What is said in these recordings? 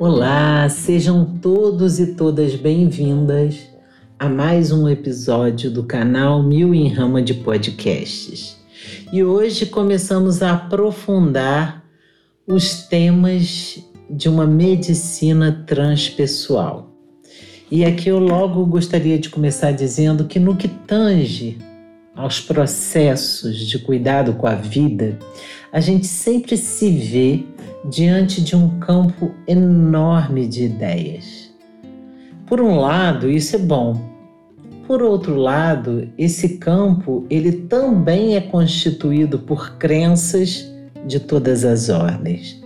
Olá, sejam todos e todas bem-vindas a mais um episódio do canal Mil em Rama de Podcasts. E hoje começamos a aprofundar os temas de uma medicina transpessoal. E aqui eu logo gostaria de começar dizendo que no que tange aos processos de cuidado com a vida, a gente sempre se vê diante de um campo enorme de ideias. Por um lado, isso é bom. Por outro lado, esse campo ele também é constituído por crenças de todas as ordens.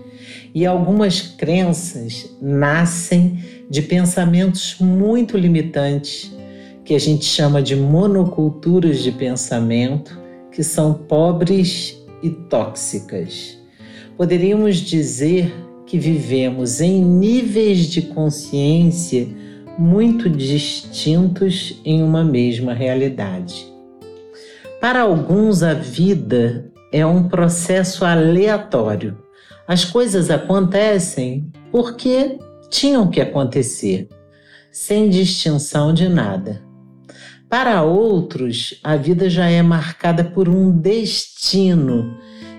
E algumas crenças nascem de pensamentos muito limitantes, que a gente chama de monoculturas de pensamento, que são pobres e tóxicas. Poderíamos dizer que vivemos em níveis de consciência muito distintos em uma mesma realidade. Para alguns, a vida é um processo aleatório. As coisas acontecem porque tinham que acontecer, sem distinção de nada. Para outros, a vida já é marcada por um destino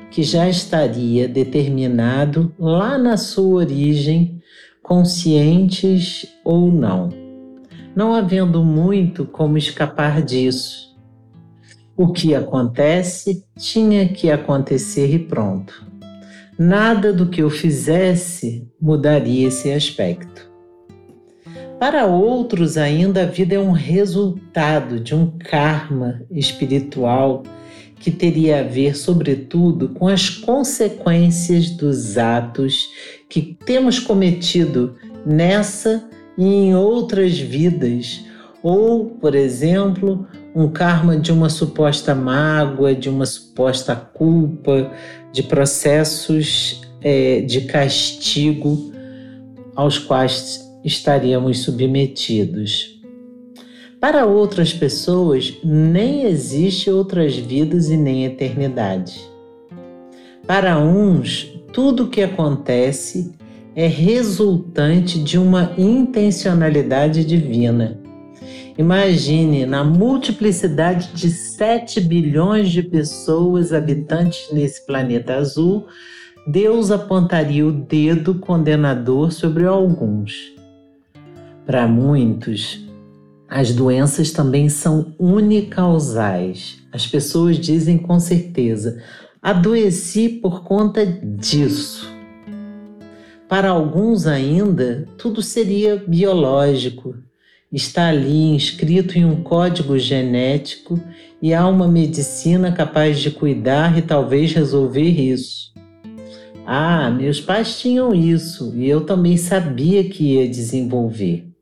que já estaria determinado lá na sua origem, conscientes ou não, não havendo muito como escapar disso. O que acontece tinha que acontecer e pronto. Nada do que eu fizesse mudaria esse aspecto. Para outros, ainda a vida é um resultado de um karma espiritual que teria a ver, sobretudo, com as consequências dos atos que temos cometido nessa e em outras vidas, ou, por exemplo, um karma de uma suposta mágoa, de uma suposta culpa, de processos é, de castigo aos quais estaríamos submetidos. Para outras pessoas, nem existe outras vidas e nem eternidade. Para uns, tudo o que acontece é resultante de uma intencionalidade divina. Imagine na multiplicidade de 7 bilhões de pessoas habitantes nesse planeta azul, Deus apontaria o dedo condenador sobre alguns. Para muitos, as doenças também são unicausais. As pessoas dizem com certeza: adoeci por conta disso. Para alguns ainda, tudo seria biológico. Está ali inscrito em um código genético e há uma medicina capaz de cuidar e talvez resolver isso. Ah, meus pais tinham isso e eu também sabia que ia desenvolver.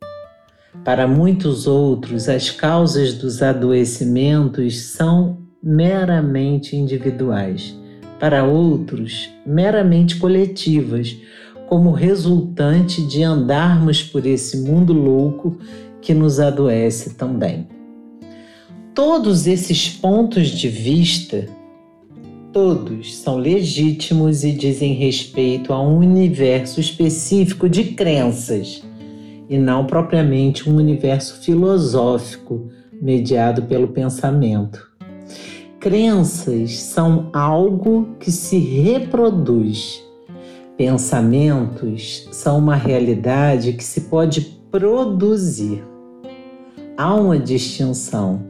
Para muitos outros, as causas dos adoecimentos são meramente individuais, para outros, meramente coletivas, como resultante de andarmos por esse mundo louco que nos adoece também. Todos esses pontos de vista, todos são legítimos e dizem respeito a um universo específico de crenças e não propriamente um universo filosófico mediado pelo pensamento. Crenças são algo que se reproduz. Pensamentos são uma realidade que se pode produzir. Há uma distinção.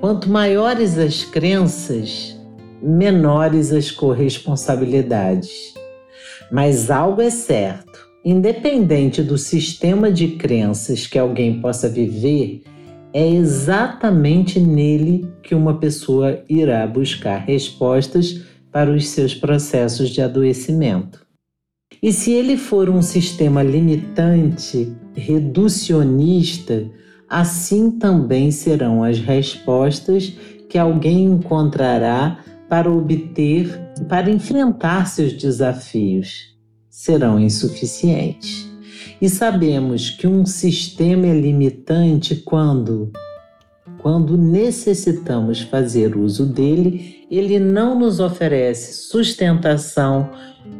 Quanto maiores as crenças, menores as corresponsabilidades. Mas algo é certo independente do sistema de crenças que alguém possa viver, é exatamente nele que uma pessoa irá buscar respostas para os seus processos de adoecimento. E se ele for um sistema limitante, reducionista, assim também serão as respostas que alguém encontrará para obter, para enfrentar seus desafios serão insuficientes. E sabemos que um sistema é limitante quando quando necessitamos fazer uso dele, ele não nos oferece sustentação,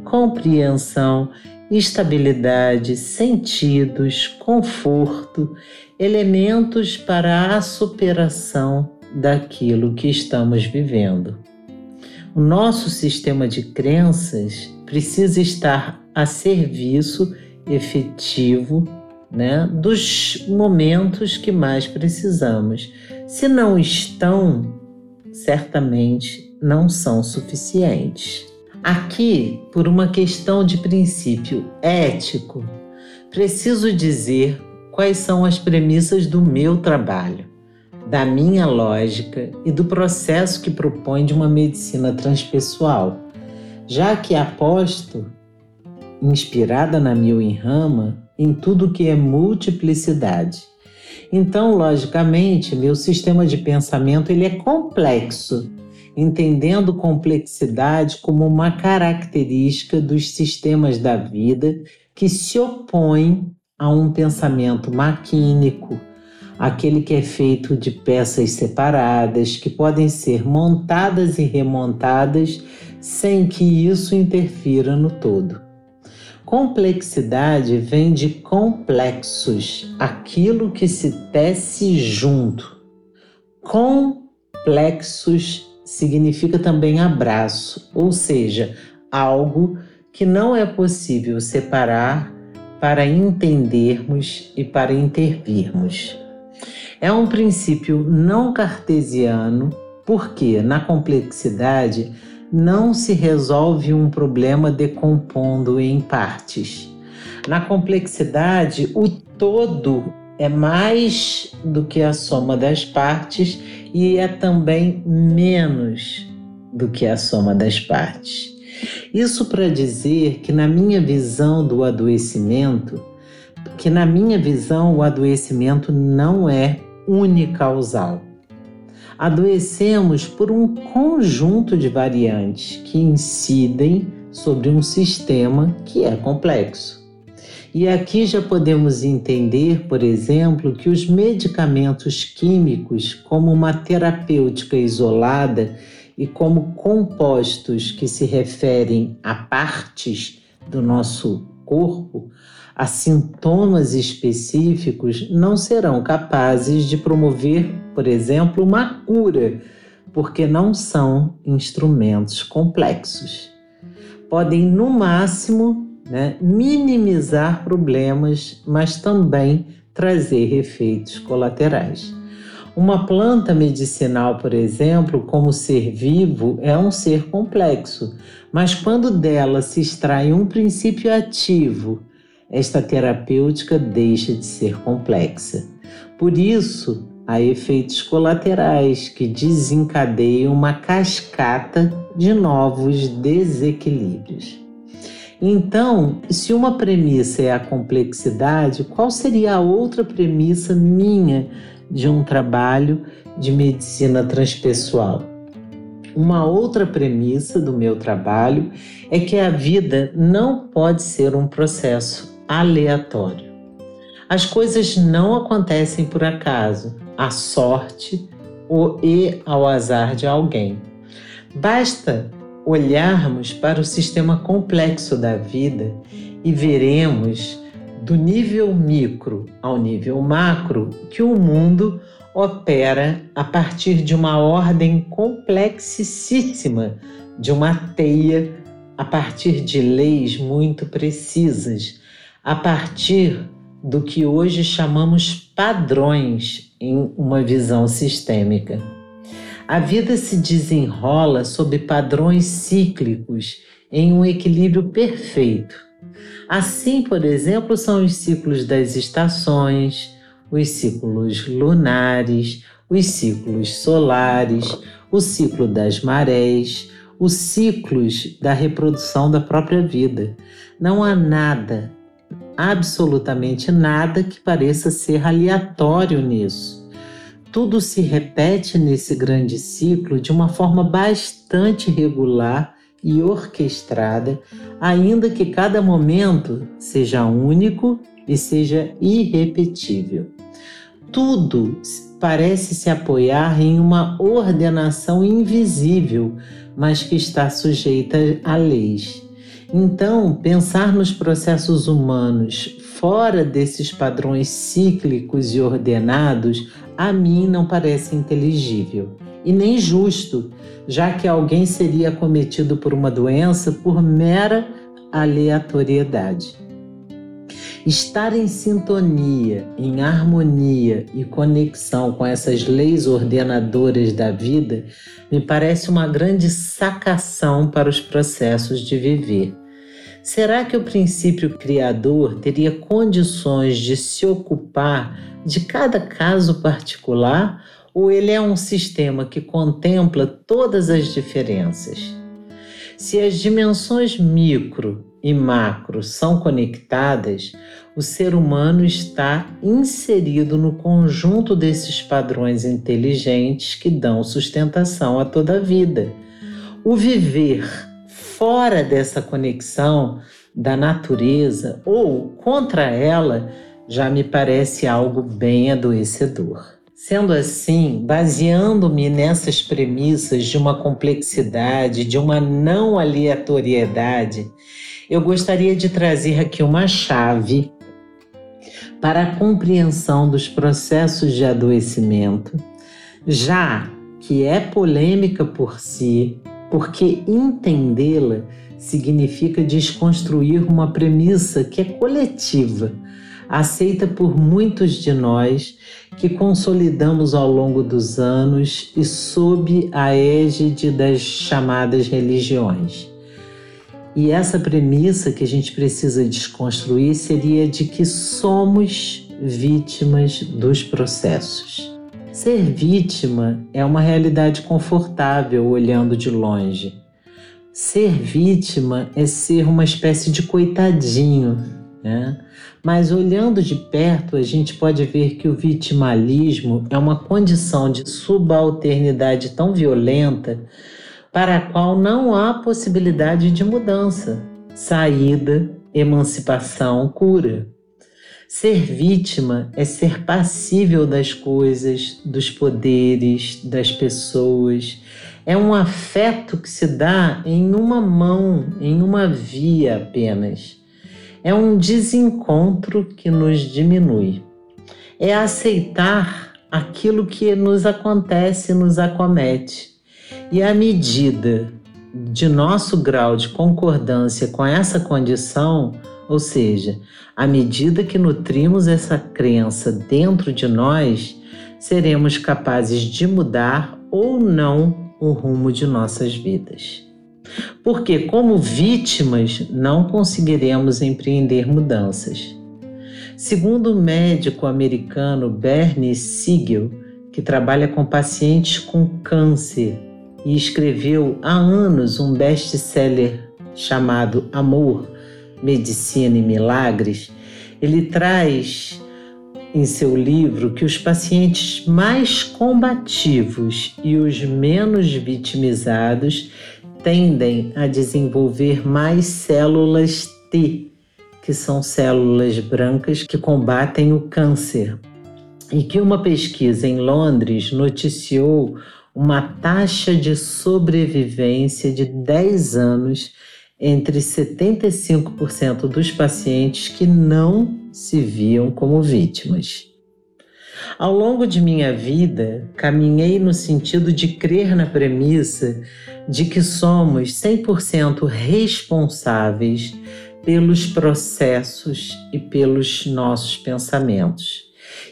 compreensão estabilidade, sentidos, conforto, elementos para a superação daquilo que estamos vivendo. O nosso sistema de crenças precisa estar a serviço efetivo né, dos momentos que mais precisamos. Se não estão, certamente não são suficientes. Aqui, por uma questão de princípio ético, preciso dizer quais são as premissas do meu trabalho, da minha lógica e do processo que propõe de uma medicina transpessoal, já que aposto, inspirada na Mil em Rama, em tudo que é multiplicidade. Então, logicamente, meu sistema de pensamento ele é complexo, entendendo complexidade como uma característica dos sistemas da vida que se opõem a um pensamento maquínico, aquele que é feito de peças separadas que podem ser montadas e remontadas sem que isso interfira no todo. Complexidade vem de complexos, aquilo que se tece junto. Complexos significa também abraço, ou seja, algo que não é possível separar para entendermos e para intervirmos. É um princípio não cartesiano, porque na complexidade não se resolve um problema decompondo em partes. Na complexidade, o todo é mais do que a soma das partes e é também menos do que a soma das partes. Isso para dizer que, na minha visão do adoecimento, que na minha visão o adoecimento não é unicausal. Adoecemos por um conjunto de variantes que incidem sobre um sistema que é complexo. E aqui já podemos entender, por exemplo, que os medicamentos químicos, como uma terapêutica isolada, e como compostos que se referem a partes do nosso corpo, a sintomas específicos, não serão capazes de promover, por exemplo, uma cura, porque não são instrumentos complexos. Podem, no máximo, né, minimizar problemas, mas também trazer efeitos colaterais. Uma planta medicinal, por exemplo, como ser vivo, é um ser complexo, mas quando dela se extrai um princípio ativo, esta terapêutica deixa de ser complexa. Por isso, há efeitos colaterais que desencadeiam uma cascata de novos desequilíbrios. Então, se uma premissa é a complexidade, qual seria a outra premissa minha de um trabalho de medicina transpessoal. Uma outra premissa do meu trabalho é que a vida não pode ser um processo aleatório. As coisas não acontecem por acaso, à sorte ou e ao azar de alguém. Basta olharmos para o sistema complexo da vida e veremos do nível micro ao nível macro que o mundo opera a partir de uma ordem complexíssima, de uma teia, a partir de leis muito precisas, a partir do que hoje chamamos padrões em uma visão sistêmica. A vida se desenrola sob padrões cíclicos em um equilíbrio perfeito Assim, por exemplo, são os ciclos das estações, os ciclos lunares, os ciclos solares, o ciclo das marés, os ciclos da reprodução da própria vida. Não há nada, absolutamente nada que pareça ser aleatório nisso. Tudo se repete nesse grande ciclo de uma forma bastante regular e orquestrada, ainda que cada momento seja único e seja irrepetível. Tudo parece se apoiar em uma ordenação invisível, mas que está sujeita a leis. Então, pensar nos processos humanos fora desses padrões cíclicos e ordenados, a mim não parece inteligível e nem justo, já que alguém seria acometido por uma doença por mera aleatoriedade. Estar em sintonia, em harmonia e conexão com essas leis ordenadoras da vida me parece uma grande sacação para os processos de viver. Será que o princípio criador teria condições de se ocupar de cada caso particular ou ele é um sistema que contempla todas as diferenças? Se as dimensões micro e macro são conectadas, o ser humano está inserido no conjunto desses padrões inteligentes que dão sustentação a toda a vida. O viver fora dessa conexão da natureza ou contra ela já me parece algo bem adoecedor. Sendo assim, baseando-me nessas premissas de uma complexidade, de uma não aleatoriedade, eu gostaria de trazer aqui uma chave para a compreensão dos processos de adoecimento, já que é polêmica por si, porque entendê-la significa desconstruir uma premissa que é coletiva aceita por muitos de nós, que consolidamos ao longo dos anos e sob a égide das chamadas religiões. E essa premissa que a gente precisa desconstruir seria de que somos vítimas dos processos. Ser vítima é uma realidade confortável olhando de longe. Ser vítima é ser uma espécie de coitadinho, né? Mas olhando de perto, a gente pode ver que o vitimalismo é uma condição de subalternidade tão violenta para a qual não há possibilidade de mudança, saída, emancipação, cura. Ser vítima é ser passível das coisas, dos poderes, das pessoas. É um afeto que se dá em uma mão, em uma via apenas é um desencontro que nos diminui. É aceitar aquilo que nos acontece, nos acomete. E à medida de nosso grau de concordância com essa condição, ou seja, à medida que nutrimos essa crença dentro de nós, seremos capazes de mudar ou não o rumo de nossas vidas. Porque, como vítimas, não conseguiremos empreender mudanças. Segundo o médico americano Bernie Siegel, que trabalha com pacientes com câncer e escreveu há anos um best-seller chamado Amor, Medicina e Milagres, ele traz em seu livro que os pacientes mais combativos e os menos vitimizados tendem a desenvolver mais células T, que são células brancas que combatem o câncer. E que uma pesquisa em Londres noticiou uma taxa de sobrevivência de 10 anos entre 75% dos pacientes que não se viam como vítimas. Ao longo de minha vida, caminhei no sentido de crer na premissa de que somos 100% responsáveis pelos processos e pelos nossos pensamentos.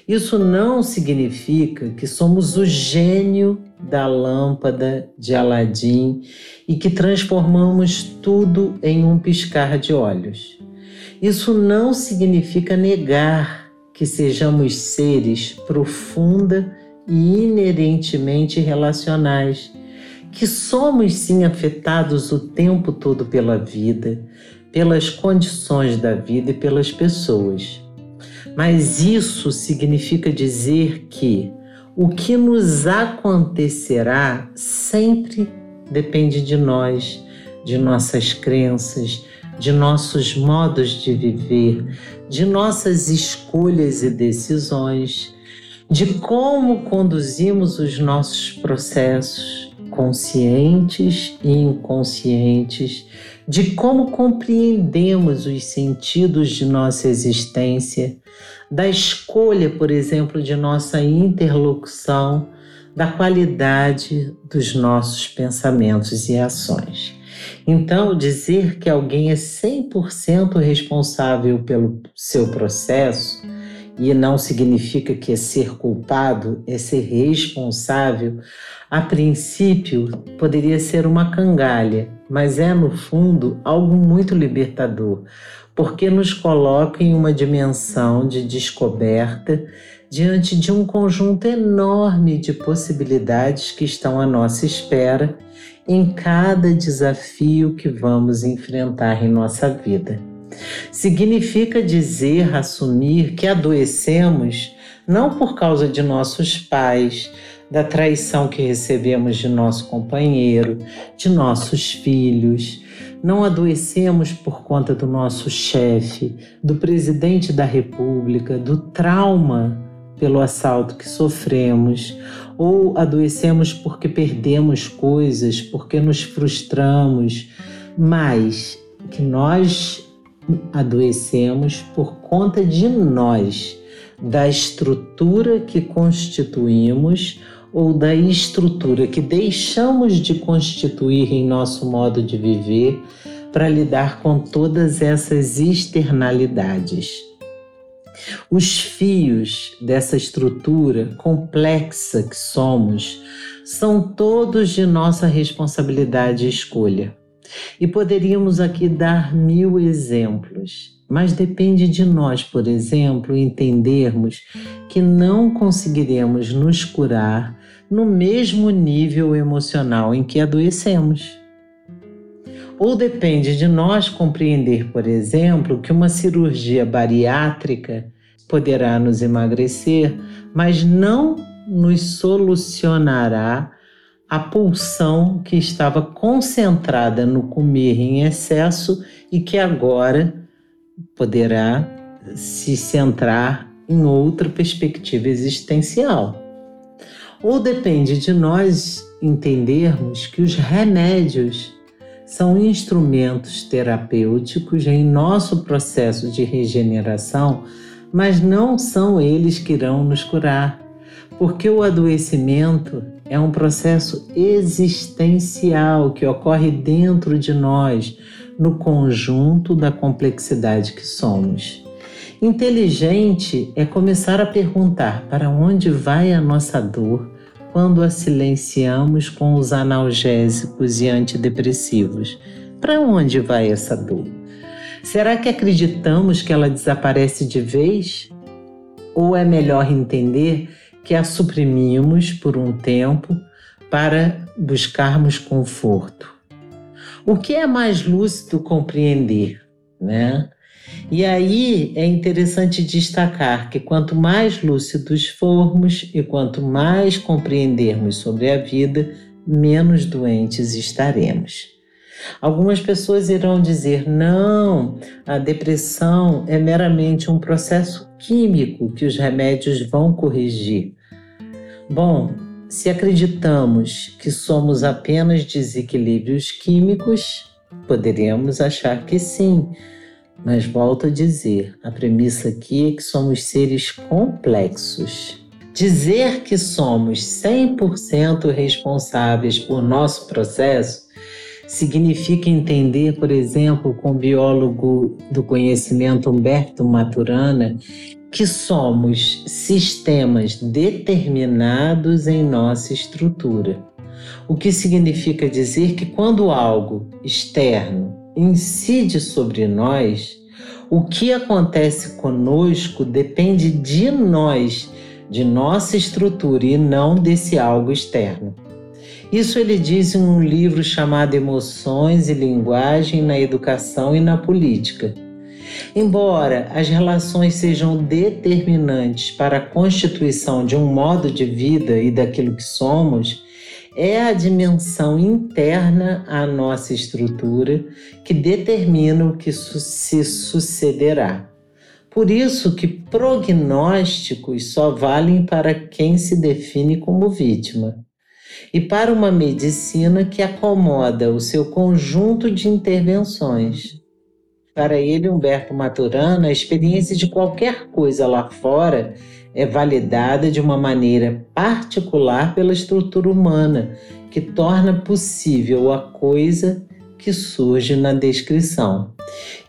Isso não significa que somos o gênio da lâmpada de Aladim e que transformamos tudo em um piscar de olhos. Isso não significa negar que sejamos seres profunda e inerentemente relacionais que somos sim afetados o tempo todo pela vida, pelas condições da vida e pelas pessoas. Mas isso significa dizer que o que nos acontecerá sempre depende de nós, de nossas crenças, de nossos modos de viver, de nossas escolhas e decisões, de como conduzimos os nossos processos, conscientes e inconscientes de como compreendemos os sentidos de nossa existência, da escolha, por exemplo, de nossa interlocução, da qualidade dos nossos pensamentos e ações. Então, dizer que alguém é 100% responsável pelo seu processo e não significa que é ser culpado, é ser responsável, a princípio poderia ser uma cangalha, mas é no fundo algo muito libertador, porque nos coloca em uma dimensão de descoberta diante de um conjunto enorme de possibilidades que estão à nossa espera em cada desafio que vamos enfrentar em nossa vida. Significa dizer, assumir que adoecemos não por causa de nossos pais, da traição que recebemos de nosso companheiro, de nossos filhos. Não adoecemos por conta do nosso chefe, do presidente da República, do trauma pelo assalto que sofremos, ou adoecemos porque perdemos coisas, porque nos frustramos, mas que nós adoecemos por conta de nós, da estrutura que constituímos ou da estrutura que deixamos de constituir em nosso modo de viver para lidar com todas essas externalidades. Os fios dessa estrutura complexa que somos são todos de nossa responsabilidade e escolha. E poderíamos aqui dar mil exemplos, mas depende de nós, por exemplo, entendermos que não conseguiremos nos curar no mesmo nível emocional em que adoecemos. Ou depende de nós compreender, por exemplo, que uma cirurgia bariátrica poderá nos emagrecer, mas não nos solucionará a pulsão que estava concentrada no comer em excesso e que agora poderá se centrar em outra perspectiva existencial. Ou depende de nós entendermos que os remédios são instrumentos terapêuticos em nosso processo de regeneração, mas não são eles que irão nos curar, porque o adoecimento é um processo existencial que ocorre dentro de nós, no conjunto da complexidade que somos. Inteligente é começar a perguntar para onde vai a nossa dor quando a silenciamos com os analgésicos e antidepressivos? Para onde vai essa dor? Será que acreditamos que ela desaparece de vez? Ou é melhor entender que a suprimimos por um tempo para buscarmos conforto? O que é mais lúcido compreender, né? E aí é interessante destacar que quanto mais lúcidos formos e quanto mais compreendermos sobre a vida, menos doentes estaremos. Algumas pessoas irão dizer: não, a depressão é meramente um processo químico que os remédios vão corrigir. Bom, se acreditamos que somos apenas desequilíbrios químicos, poderíamos achar que sim mas volto a dizer: a premissa aqui é que somos seres complexos. Dizer que somos 100% responsáveis por nosso processo significa entender, por exemplo, com o biólogo do conhecimento Humberto Maturana, que somos sistemas determinados em nossa estrutura. O que significa dizer que quando algo externo incide sobre nós, o que acontece conosco depende de nós, de nossa estrutura e não desse algo externo. Isso ele diz em um livro chamado Emoções e Linguagem na Educação e na Política. Embora as relações sejam determinantes para a constituição de um modo de vida e daquilo que somos, é a dimensão interna à nossa estrutura que determina o que se sucederá. Por isso que prognósticos só valem para quem se define como vítima. e para uma medicina que acomoda o seu conjunto de intervenções. Para ele, Humberto Maturana, a experiência de qualquer coisa lá fora é validada de uma maneira particular pela estrutura humana, que torna possível a coisa que surge na descrição.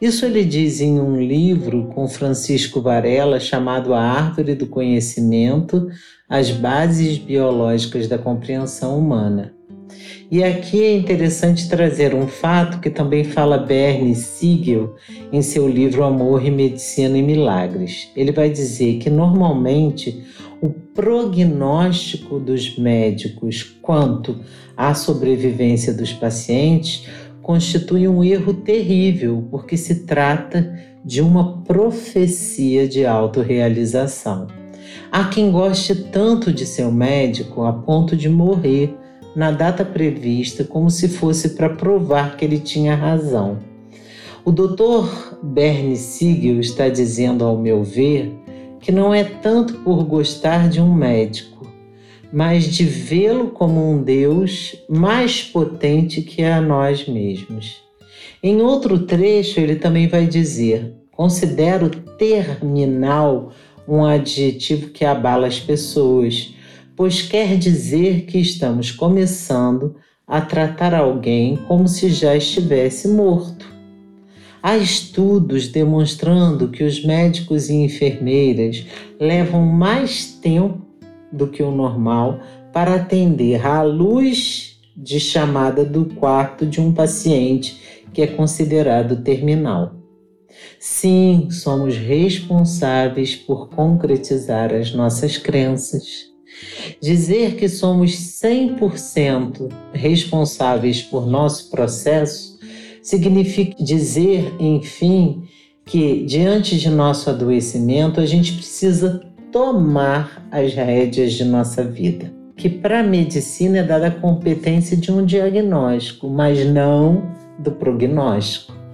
Isso ele diz em um livro com Francisco Varela chamado A Árvore do Conhecimento: As Bases Biológicas da Compreensão Humana. E aqui é interessante trazer um fato que também fala Bernie Siegel em seu livro Amor e Medicina e Milagres. Ele vai dizer que normalmente o prognóstico dos médicos quanto à sobrevivência dos pacientes constitui um erro terrível, porque se trata de uma profecia de autorrealização. Há quem goste tanto de seu médico a ponto de morrer na data prevista, como se fosse para provar que ele tinha razão. O Dr. Bernie Siegel está dizendo, ao meu ver, que não é tanto por gostar de um médico, mas de vê-lo como um Deus mais potente que a nós mesmos. Em outro trecho, ele também vai dizer: considero terminal um adjetivo que abala as pessoas pois quer dizer que estamos começando a tratar alguém como se já estivesse morto. Há estudos demonstrando que os médicos e enfermeiras levam mais tempo do que o normal para atender à luz de chamada do quarto de um paciente que é considerado terminal. Sim, somos responsáveis por concretizar as nossas crenças. Dizer que somos 100% responsáveis por nosso processo significa dizer, enfim, que diante de nosso adoecimento a gente precisa tomar as rédeas de nossa vida. Que para a medicina é dada a competência de um diagnóstico, mas não do prognóstico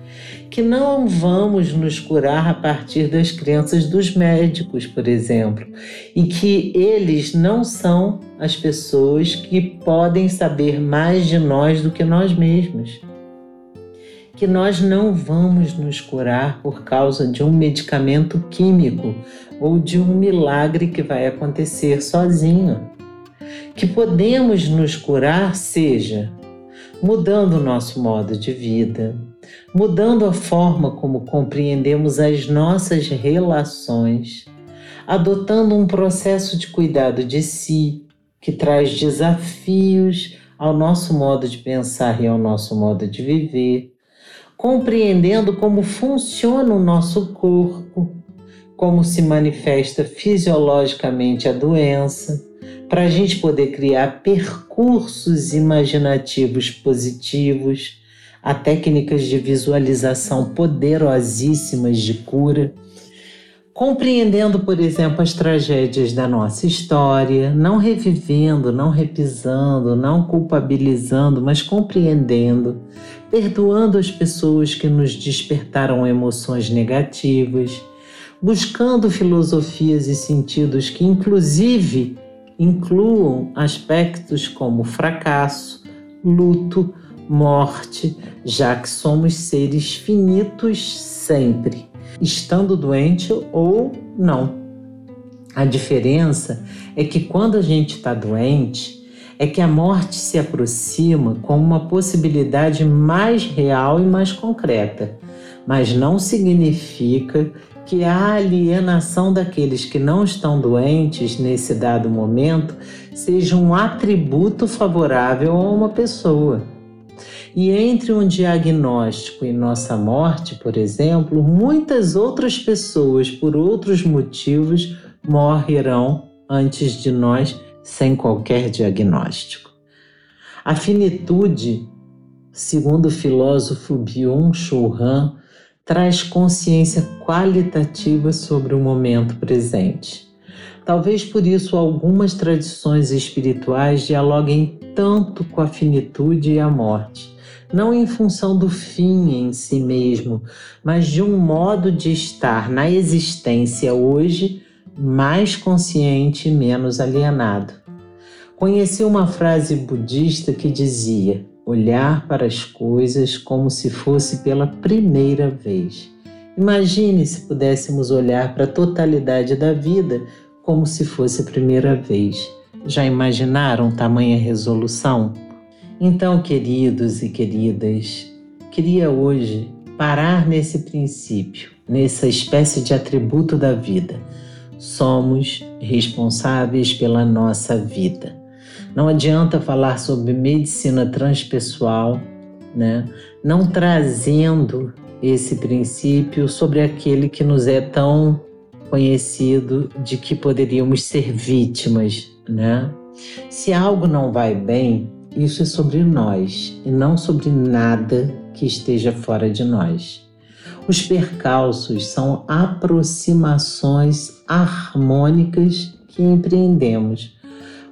que não vamos nos curar a partir das crenças dos médicos, por exemplo, e que eles não são as pessoas que podem saber mais de nós do que nós mesmos. Que nós não vamos nos curar por causa de um medicamento químico ou de um milagre que vai acontecer sozinho. Que podemos nos curar, seja mudando o nosso modo de vida, mudando a forma como compreendemos as nossas relações, adotando um processo de cuidado de si que traz desafios ao nosso modo de pensar e ao nosso modo de viver, compreendendo como funciona o nosso corpo, como se manifesta fisiologicamente a doença, para a gente poder criar percursos imaginativos positivos a técnicas de visualização poderosíssimas de cura, compreendendo, por exemplo, as tragédias da nossa história, não revivendo, não repisando, não culpabilizando, mas compreendendo, perdoando as pessoas que nos despertaram emoções negativas, buscando filosofias e sentidos que, inclusive, incluam aspectos como fracasso, luto, morte, já que somos seres finitos sempre, estando doente ou não. A diferença é que quando a gente está doente, é que a morte se aproxima como uma possibilidade mais real e mais concreta, mas não significa que a alienação daqueles que não estão doentes nesse dado momento seja um atributo favorável a uma pessoa. E entre um diagnóstico e nossa morte, por exemplo, muitas outras pessoas, por outros motivos, morrerão antes de nós sem qualquer diagnóstico. A finitude, segundo o filósofo Byung-Chul Han, traz consciência qualitativa sobre o momento presente. Talvez por isso algumas tradições espirituais dialoguem tanto com a finitude e a morte não em função do fim em si mesmo, mas de um modo de estar na existência hoje mais consciente e menos alienado. Conheci uma frase budista que dizia: olhar para as coisas como se fosse pela primeira vez. Imagine se pudéssemos olhar para a totalidade da vida como se fosse a primeira vez. Já imaginaram tamanha resolução? Então, queridos e queridas, queria hoje parar nesse princípio, nessa espécie de atributo da vida. Somos responsáveis pela nossa vida. Não adianta falar sobre medicina transpessoal, né? não trazendo esse princípio sobre aquele que nos é tão conhecido de que poderíamos ser vítimas, né? Se algo não vai bem, isso é sobre nós e não sobre nada que esteja fora de nós. Os percalços são aproximações harmônicas que empreendemos.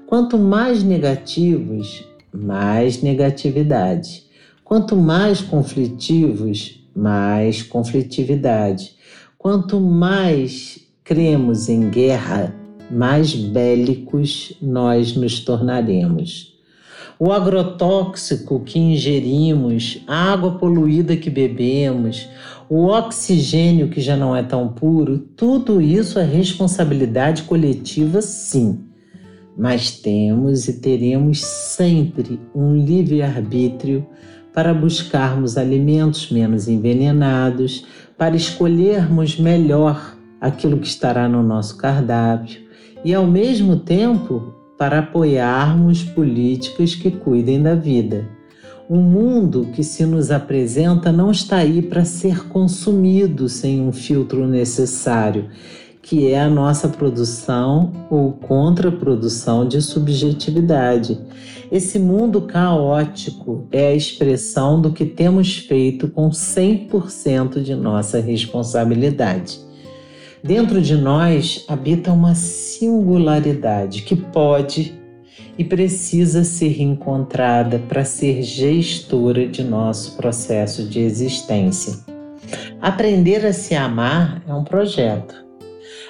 Quanto mais negativos, mais negatividade. Quanto mais conflitivos, mais conflitividade. Quanto mais cremos em guerra, mais bélicos nós nos tornaremos. O agrotóxico que ingerimos, a água poluída que bebemos, o oxigênio que já não é tão puro, tudo isso é responsabilidade coletiva, sim. Mas temos e teremos sempre um livre-arbítrio para buscarmos alimentos menos envenenados, para escolhermos melhor aquilo que estará no nosso cardápio e, ao mesmo tempo, para apoiarmos políticas que cuidem da vida. O mundo que se nos apresenta não está aí para ser consumido sem um filtro necessário, que é a nossa produção ou contraprodução de subjetividade. Esse mundo caótico é a expressão do que temos feito com 100% de nossa responsabilidade. Dentro de nós habita uma singularidade que pode e precisa ser encontrada para ser gestora de nosso processo de existência. Aprender a se amar é um projeto.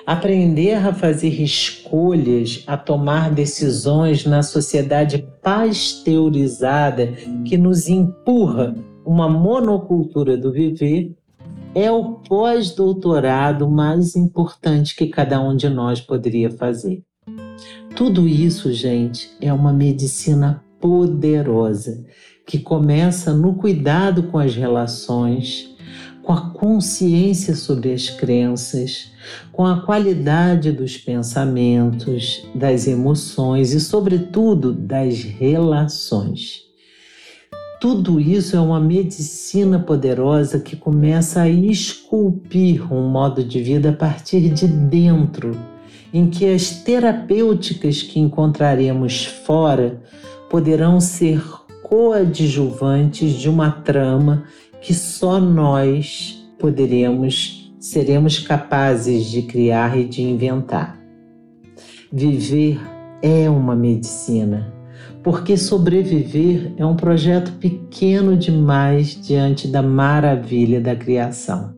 Aprender a fazer escolhas, a tomar decisões na sociedade pasteurizada que nos empurra uma monocultura do viver é o pós-doutorado mais importante que cada um de nós poderia fazer. Tudo isso, gente, é uma medicina poderosa que começa no cuidado com as relações, com a consciência sobre as crenças, com a qualidade dos pensamentos, das emoções e, sobretudo, das relações. Tudo isso é uma medicina poderosa que começa a esculpir um modo de vida a partir de dentro, em que as terapêuticas que encontraremos fora poderão ser coadjuvantes de uma trama que só nós poderemos, seremos capazes de criar e de inventar. Viver é uma medicina porque sobreviver é um projeto pequeno demais diante da maravilha da criação.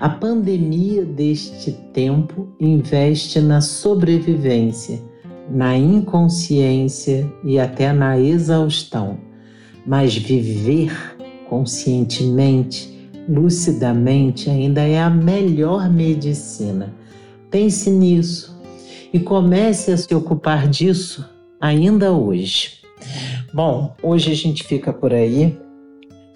A pandemia deste tempo investe na sobrevivência, na inconsciência e até na exaustão, mas viver conscientemente, lucidamente, ainda é a melhor medicina. Pense nisso e comece a se ocupar disso ainda hoje. Bom, hoje a gente fica por aí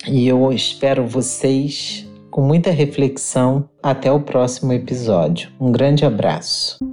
e eu espero vocês com muita reflexão. Até o próximo episódio. Um grande abraço.